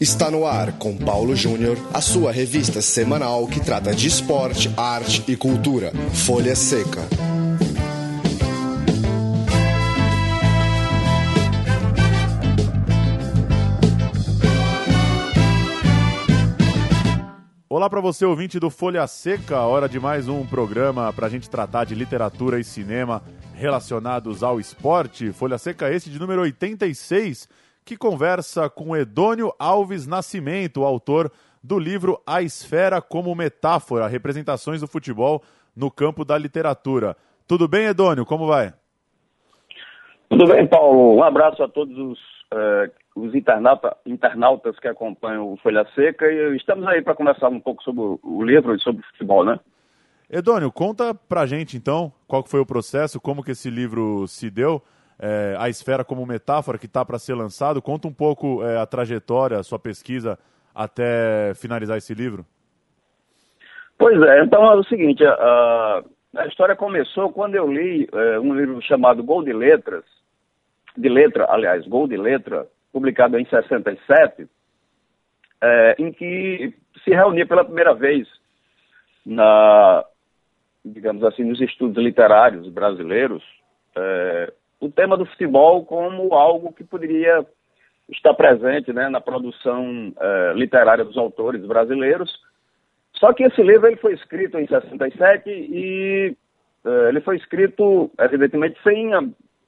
Está no ar com Paulo Júnior, a sua revista semanal que trata de esporte, arte e cultura. Folha Seca. Olá para você, ouvinte do Folha Seca, hora de mais um programa para a gente tratar de literatura e cinema relacionados ao esporte. Folha Seca esse de número 86, que conversa com Edônio Alves Nascimento, autor do livro A Esfera como Metáfora, representações do futebol no campo da literatura. Tudo bem, Edônio? Como vai? Tudo bem, Paulo. Um abraço a todos os, uh, os internauta, internautas que acompanham o Folha Seca e estamos aí para conversar um pouco sobre o livro e sobre o futebol, né? Edônio, conta pra gente então qual foi o processo, como que esse livro se deu, é, a esfera como metáfora que está para ser lançado. Conta um pouco é, a trajetória, a sua pesquisa até finalizar esse livro. Pois é, então é o seguinte, a, a história começou quando eu li é, um livro chamado Gol de Letras, de letra, aliás, Gol de Letra, publicado em 67, é, em que se reunia pela primeira vez na digamos assim, nos estudos literários brasileiros, é, o tema do futebol como algo que poderia estar presente né, na produção é, literária dos autores brasileiros. Só que esse livro ele foi escrito em 67 e é, ele foi escrito, evidentemente, sem a,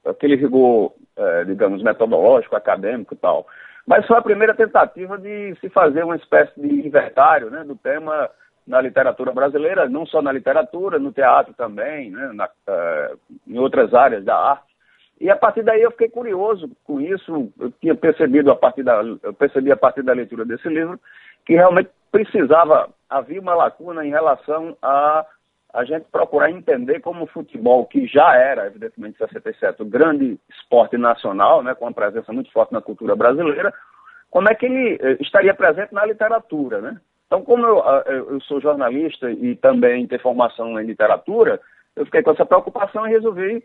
aquele rigor, é, digamos, metodológico, acadêmico e tal. Mas foi a primeira tentativa de se fazer uma espécie de inventário né, do tema na literatura brasileira, não só na literatura, no teatro também, né, na, uh, em outras áreas da arte. E a partir daí eu fiquei curioso com isso, eu tinha percebido a partir da, eu percebi a partir da leitura desse livro que realmente precisava, havia uma lacuna em relação a a gente procurar entender como o futebol, que já era, evidentemente, em 67, o grande esporte nacional, né, com uma presença muito forte na cultura brasileira, como é que ele eh, estaria presente na literatura, né? Então, como eu, eu sou jornalista e também tenho formação em literatura, eu fiquei com essa preocupação e resolvi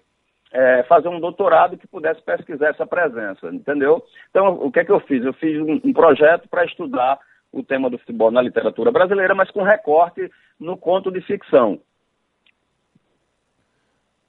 é, fazer um doutorado que pudesse pesquisar essa presença, entendeu? Então, o que é que eu fiz? Eu fiz um, um projeto para estudar o tema do futebol na literatura brasileira, mas com recorte no conto de ficção.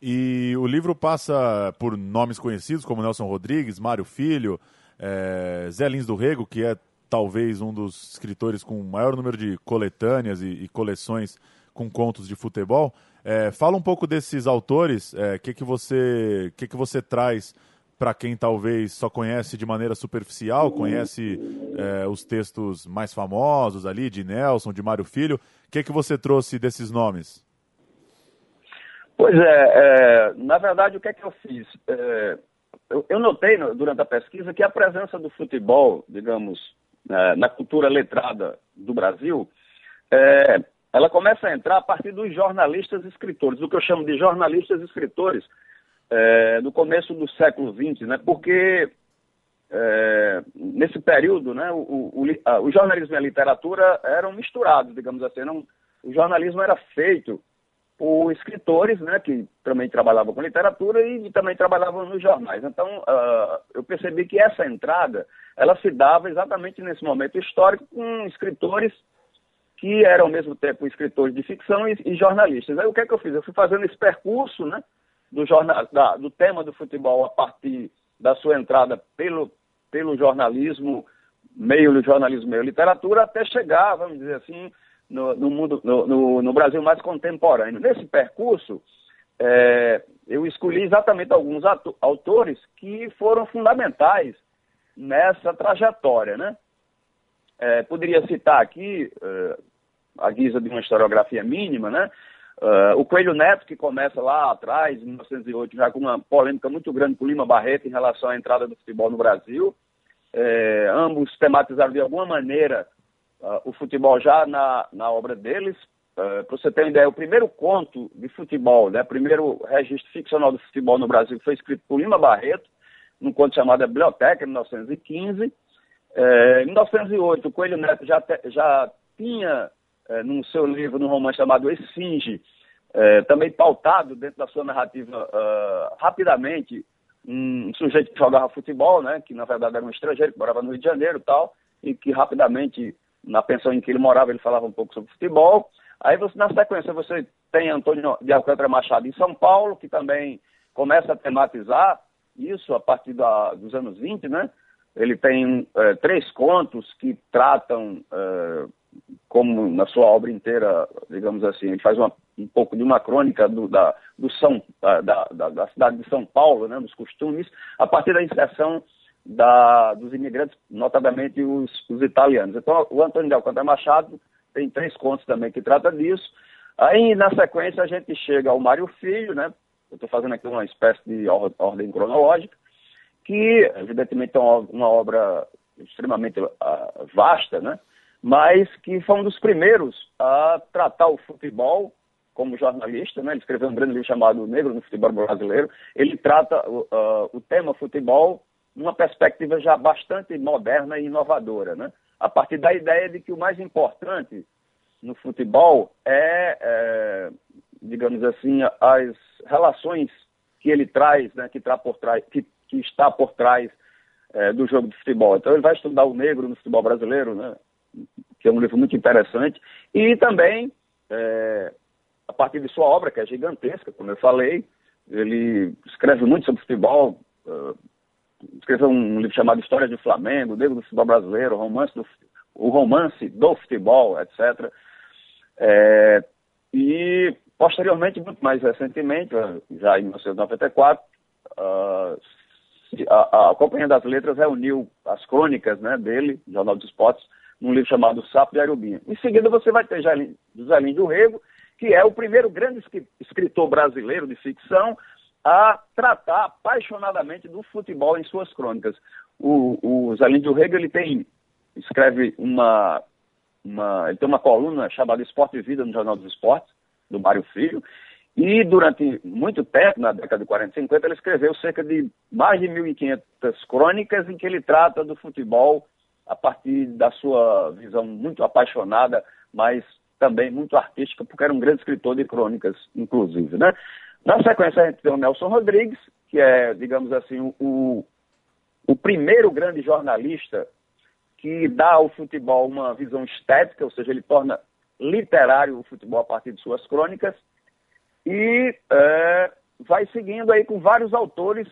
E o livro passa por nomes conhecidos como Nelson Rodrigues, Mário Filho, é, Zé Lins do Rego, que é talvez um dos escritores com maior número de coletâneas e, e coleções com contos de futebol. É, fala um pouco desses autores, o é, que, que, você, que, que você traz para quem talvez só conhece de maneira superficial, conhece é, os textos mais famosos ali, de Nelson, de Mário Filho. O que, que você trouxe desses nomes? Pois é, é, na verdade, o que é que eu fiz? É, eu, eu, notei durante a pesquisa que a presença do futebol, digamos, é, na cultura letrada do Brasil, é, ela começa a entrar a partir dos jornalistas escritores, do que eu chamo de jornalistas escritores, é, no começo do século XX, né? porque é, nesse período né, o, o, o, jornalismo e a literatura eram misturados, digamos assim. Não, o jornalismo era feito por escritores, né, que também trabalhavam com literatura e, e também trabalhavam nos jornais. Então, uh, eu percebi que essa entrada, ela se dava exatamente nesse momento histórico com escritores que eram ao mesmo tempo escritores de ficção e, e jornalistas. Aí o que é que eu fiz? Eu fui fazendo esse percurso, né, do, jornal, da, do tema do futebol a partir da sua entrada pelo, pelo jornalismo, meio do jornalismo, meio literatura, até chegar, vamos dizer assim, no, no mundo, no, no, no, Brasil mais contemporâneo. Nesse percurso, é, eu escolhi exatamente alguns autores que foram fundamentais nessa trajetória, né? É, poderia citar aqui, uh, a guisa de uma historiografia mínima, né? Uh, o Coelho Neto, que começa lá atrás, em 1908, já com uma polêmica muito grande com Lima Barreto em relação à entrada do futebol no Brasil. É, ambos tematizaram de alguma maneira uh, o futebol já na, na obra deles. Uh, Para você ter uma ideia, o primeiro conto de futebol, né, primeiro registro ficcional do futebol no Brasil foi escrito por Lima Barreto, num conto chamado A Biblioteca, em 1915. É, em 1908, o Coelho Neto já, te, já tinha, é, no seu livro, num romance chamado Esfinge, é, também pautado dentro da sua narrativa uh, rapidamente um sujeito que jogava futebol, né, que na verdade era um estrangeiro que morava no Rio de Janeiro tal, e que rapidamente, na pensão em que ele morava, ele falava um pouco sobre futebol. Aí, você, na sequência, você tem Antônio de Alcântara Machado em São Paulo, que também começa a tematizar isso a partir da, dos anos 20, né? Ele tem é, três contos que tratam, é, como na sua obra inteira, digamos assim, ele faz uma, um pouco de uma crônica do, da, do São, da, da, da, cidade de São Paulo, né, dos costumes, a partir da inserção da, dos imigrantes, notadamente os, os, italianos. Então, o Antônio de Alcântara Machado tem três contos também que trata disso. Aí, na sequência, a gente chega ao Mário Filho, né? Eu estou fazendo aqui uma espécie de ordem cronológica, que, evidentemente, é uma, obra extremamente uh, vasta, né? Mas que foi um dos primeiros a tratar o futebol como jornalista, né? Ele escreveu um grande livro chamado Negro no Futebol Brasileiro. Ele trata uh, o tema futebol numa perspectiva já bastante moderna e inovadora, né? A partir da ideia de que o mais importante no futebol é, é digamos assim, as relações que ele traz, né, que, tá por trás, que, que está por trás é, do jogo de futebol. Então ele vai estudar o negro no futebol brasileiro, né, que é um livro muito interessante, e também, é, a partir de sua obra, que é gigantesca, como eu falei, ele escreve muito sobre futebol, uh, escreveu um livro chamado História do Flamengo, Negro do Futebol Brasileiro, romance do, o romance do futebol, etc. É, e, posteriormente, muito mais recentemente, já em 1994, uh, a, a, Companhia das Letras reuniu as crônicas né, dele, Jornal dos Esportes, num livro chamado Sapo de Arubinha. Em seguida, você vai ter Lins do Rego, que é o primeiro grande escritor brasileiro de ficção a tratar apaixonadamente do futebol em suas crônicas. O, o Zé Lins do Rego, ele tem, escreve uma uma, ele tem uma coluna chamada Esporte e Vida no Jornal dos Esportes, do Mário Filho, e durante muito tempo, na década de 40 e 50, ele escreveu cerca de mais de 1.500 crônicas em que ele trata do futebol a partir da sua visão muito apaixonada, mas também muito artística, porque era um grande escritor de crônicas, inclusive. Né? Na sequência, a gente tem o Nelson Rodrigues, que é, digamos assim, o, o primeiro grande jornalista que dá ao futebol uma visão estética, ou seja, ele torna literário o futebol a partir de suas crônicas, e é, vai seguindo aí com vários autores.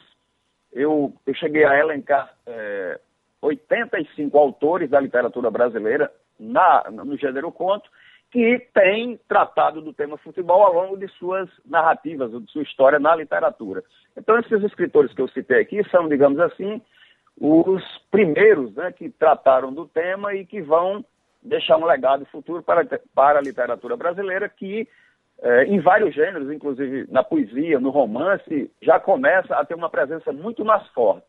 Eu, eu cheguei a elencar é, 85 autores da literatura brasileira na, no gênero conto, que têm tratado do tema futebol ao longo de suas narrativas, de sua história na literatura. Então, esses escritores que eu citei aqui são, digamos assim, os primeiros né, que trataram do tema e que vão deixar um legado futuro para, para a literatura brasileira que, é, em vários gêneros, inclusive na poesia, no romance, já começa a ter uma presença muito mais forte.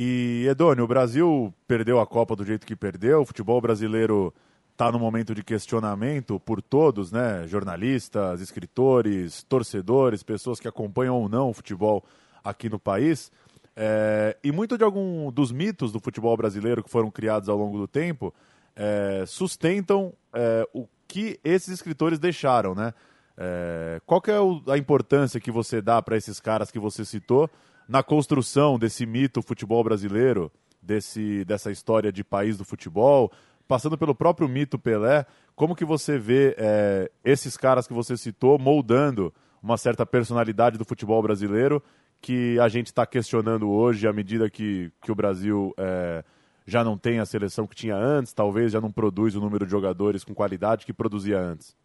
E, Edônio, o Brasil perdeu a Copa do jeito que perdeu, o futebol brasileiro está no momento de questionamento por todos, né? Jornalistas, escritores, torcedores, pessoas que acompanham ou não o futebol aqui no país. É, e muito de algum dos mitos do futebol brasileiro que foram criados ao longo do tempo é, sustentam é, o que esses escritores deixaram, né? É, qual que é o, a importância que você dá para esses caras que você citou na construção desse mito futebol brasileiro, desse, dessa história de país do futebol, passando pelo próprio mito Pelé, como que você vê é, esses caras que você citou moldando uma certa personalidade do futebol brasileiro que a gente está questionando hoje, à medida que, que o Brasil é, já não tem a seleção que tinha antes, talvez já não produz o número de jogadores com qualidade que produzia antes?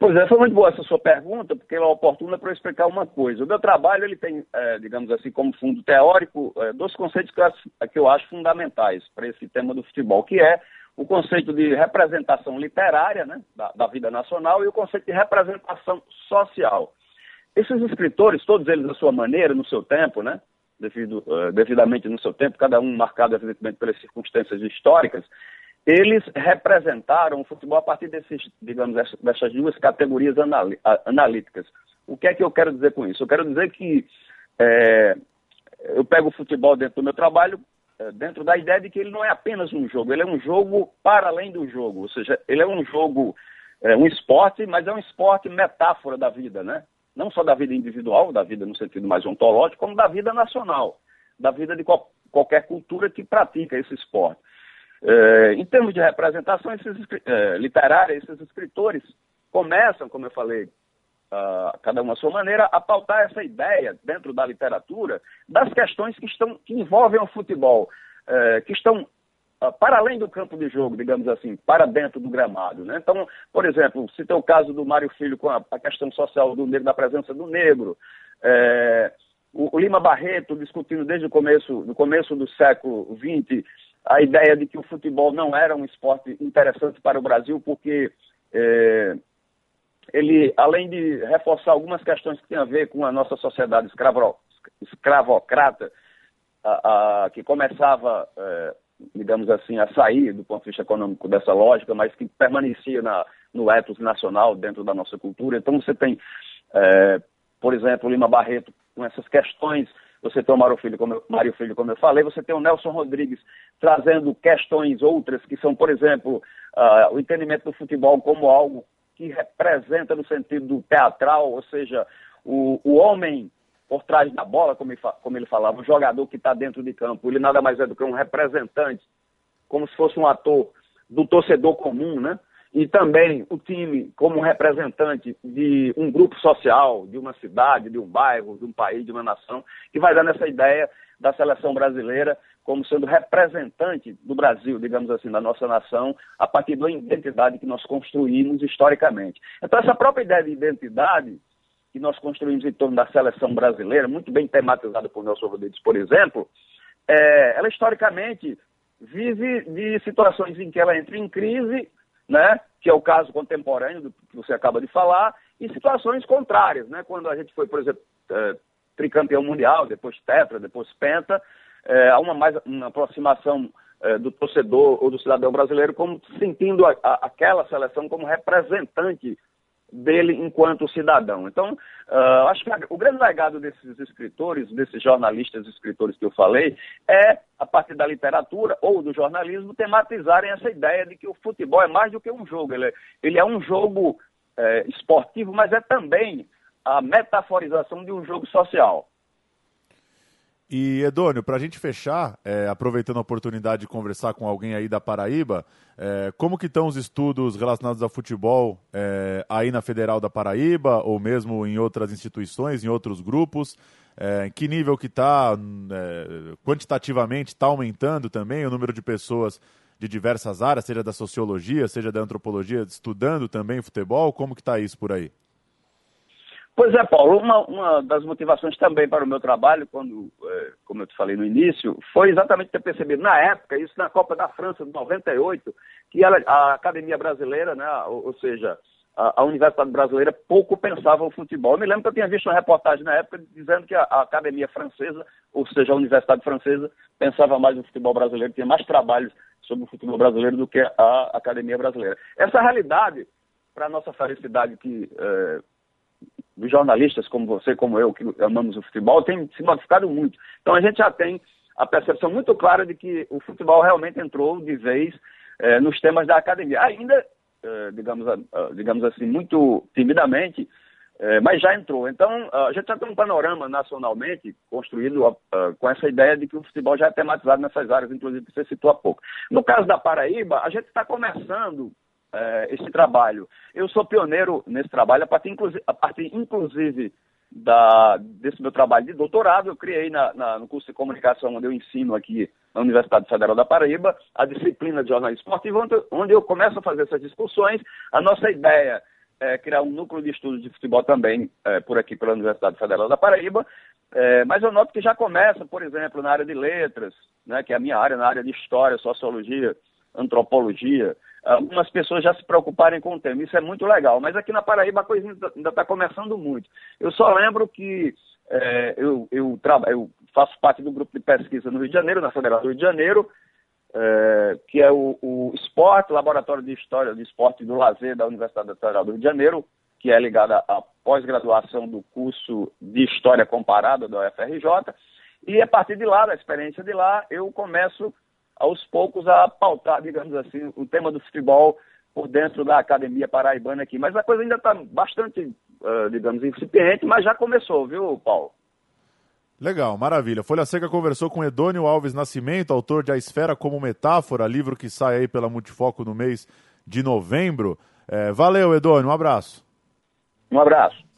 Pois é, foi muito boa essa sua pergunta, porque ela é oportuna para eu explicar uma coisa. O meu trabalho ele tem, é, digamos assim, como fundo teórico, é, dois conceitos que eu, acho, que eu acho fundamentais para esse tema do futebol, que é o conceito de representação literária né, da, da vida nacional e o conceito de representação social. Esses escritores, todos eles à sua maneira, no seu tempo, né? Devido, uh, devidamente no seu tempo, cada um marcado evidentemente pelas circunstâncias históricas, eles representaram o futebol a partir desses, digamos, dessas duas categorias analíticas. O que é que eu quero dizer com isso? Eu quero dizer que é, eu pego o futebol dentro do meu trabalho, é, dentro da ideia de que ele não é apenas um jogo, ele é um jogo para além do jogo, ou seja, ele é um jogo, é, um esporte, mas é um esporte metáfora da vida, né? não só da vida individual, da vida no sentido mais ontológico, como da vida nacional, da vida de, qualquer cultura que pratica esse esporte. É, em termos de representação esses, é, literária, esses escritores começam, como eu falei, uh, cada um à sua maneira, a pautar essa ideia dentro da literatura das questões que, estão, que envolvem o futebol, uh, que estão uh, para além do campo de jogo, digamos assim, para dentro do gramado. Né? Então, por exemplo, se tem o caso do Mário Filho com a, a questão social do negro, da presença do negro, o, o, Lima Barreto discutindo desde o começo, no começo do século XX a ideia de que o futebol não era um esporte interessante para o Brasil, porque é, ele, além de reforçar algumas questões que têm a ver com a nossa sociedade escravo, escravocrata, a, a, que começava, é, digamos assim, a sair do ponto de vista econômico dessa lógica, mas que permanecia na, no ethos nacional dentro da nossa cultura. Então você tem, é, por exemplo, Lima Barreto com essas questões, você tem o Mário Filho, como eu, Mário Filho, como eu falei, você tem o Nelson Rodrigues trazendo questões outras, que são, por exemplo, uh, o entendimento do futebol como algo que representa no sentido do teatral, ou seja, o, o homem por trás da bola, como ele, como ele falava, o jogador que está dentro de campo, ele nada mais é do que um representante, como se fosse um ator do torcedor comum, né? E também o time como representante de um grupo social, de uma cidade, de um bairro, de um país, de uma nação, que vai dar nessa ideia da seleção brasileira como sendo representante do Brasil, digamos assim, da nossa nação, a partir da identidade que nós construímos historicamente. Então, essa própria ideia de identidade que nós construímos em torno da seleção brasileira, muito bem tematizada por Nelson Rodrigues, por exemplo, é, ela historicamente vive de situações em que ela entra em crise, né, que é o caso contemporâneo do que você acaba de falar, e situações contrárias, né, quando a gente foi, por exemplo, é, tricampeão mundial, depois tetra, depois penta, é, há uma, mais, uma aproximação é, do torcedor ou do cidadão brasileiro como sentindo a, a, aquela seleção como representante dele enquanto cidadão. Então, uh, acho que o grande legado desses escritores, desses jornalistas escritores que eu falei, é, a partir da literatura ou do jornalismo, tematizarem essa ideia de que o futebol é mais do que um jogo. Ele é, ele é um jogo é, esportivo, mas é também a metaforização de um jogo social. E, Edônio, para a gente fechar, é, aproveitando a oportunidade de conversar com alguém aí da Paraíba, é, como que estão os estudos relacionados a futebol é, aí na Federal da Paraíba, ou mesmo em outras instituições, em outros grupos? É, em que nível que está, é, quantitativamente, está aumentando também o número de pessoas de diversas áreas, seja da sociologia, seja da antropologia, estudando também futebol? Como que está isso por aí? Pois é, Paulo, uma, uma, das motivações também para o meu trabalho, quando, é, como eu te falei no início, foi exatamente ter percebido na época, isso na Copa da França de 98, que ela, a Academia Brasileira, né, ou, ou seja, a, a, Universidade Brasileira pouco pensava o futebol. Eu me lembro que eu tinha visto uma reportagem na época dizendo que a, a Academia Francesa, ou seja, a Universidade Francesa, pensava mais no futebol brasileiro, tinha mais trabalhos sobre o futebol brasileiro do que a Academia Brasileira. Essa realidade, para nossa felicidade que é, jornalistas como você, como eu, que amamos o futebol, tem se modificado muito. Então a gente já tem a percepção muito clara de que o futebol realmente entrou de vez eh, nos temas da academia. Ainda, eh, digamos, digamos assim, muito timidamente, eh, mas já entrou. Então a gente já tem um panorama nacionalmente construído com essa ideia de que o futebol já é tematizado nessas áreas, inclusive que você citou há pouco. No caso da Paraíba, a gente está começando é, esse trabalho. Eu sou pioneiro nesse trabalho, a partir, a partir, inclusive da, desse meu trabalho de doutorado, eu criei na, na, no curso de comunicação, onde eu ensino aqui na Universidade Federal da Paraíba, a disciplina de jornalismo esportivo, onde, onde eu começo a fazer essas discussões. A nossa ideia é criar um núcleo de estudos de futebol também é, por aqui pela Universidade Federal da Paraíba, é, mas eu noto que já começa, por exemplo, na área de letras, né, que é a minha área, na área de história, sociologia, antropologia, algumas pessoas já se preocuparem com o tema. Isso é muito legal. Mas aqui na Paraíba a coisa ainda está começando muito. Eu só lembro que é, eu, eu, eu, faço parte do grupo de pesquisa no Rio de Janeiro, na Federal do Rio de Janeiro, é, que é o, o Laboratório de História do Esporte e do Lazer da Universidade Federal do Rio de Janeiro, que é ligada à pós-graduação do curso de História Comparada da UFRJ. E a partir de lá, da experiência de lá, eu começo aos poucos a pautar, digamos assim, o tema do futebol por dentro da academia paraibana aqui. Mas a coisa ainda está bastante, uh, digamos, incipiente, mas já começou, viu, Paulo? Legal, maravilha. Folha Seca conversou com Edônio Alves Nascimento, autor de A Esfera como Metáfora, livro que sai aí pela Multifoco no mês de novembro. É, valeu, Edônio, um abraço. Um abraço.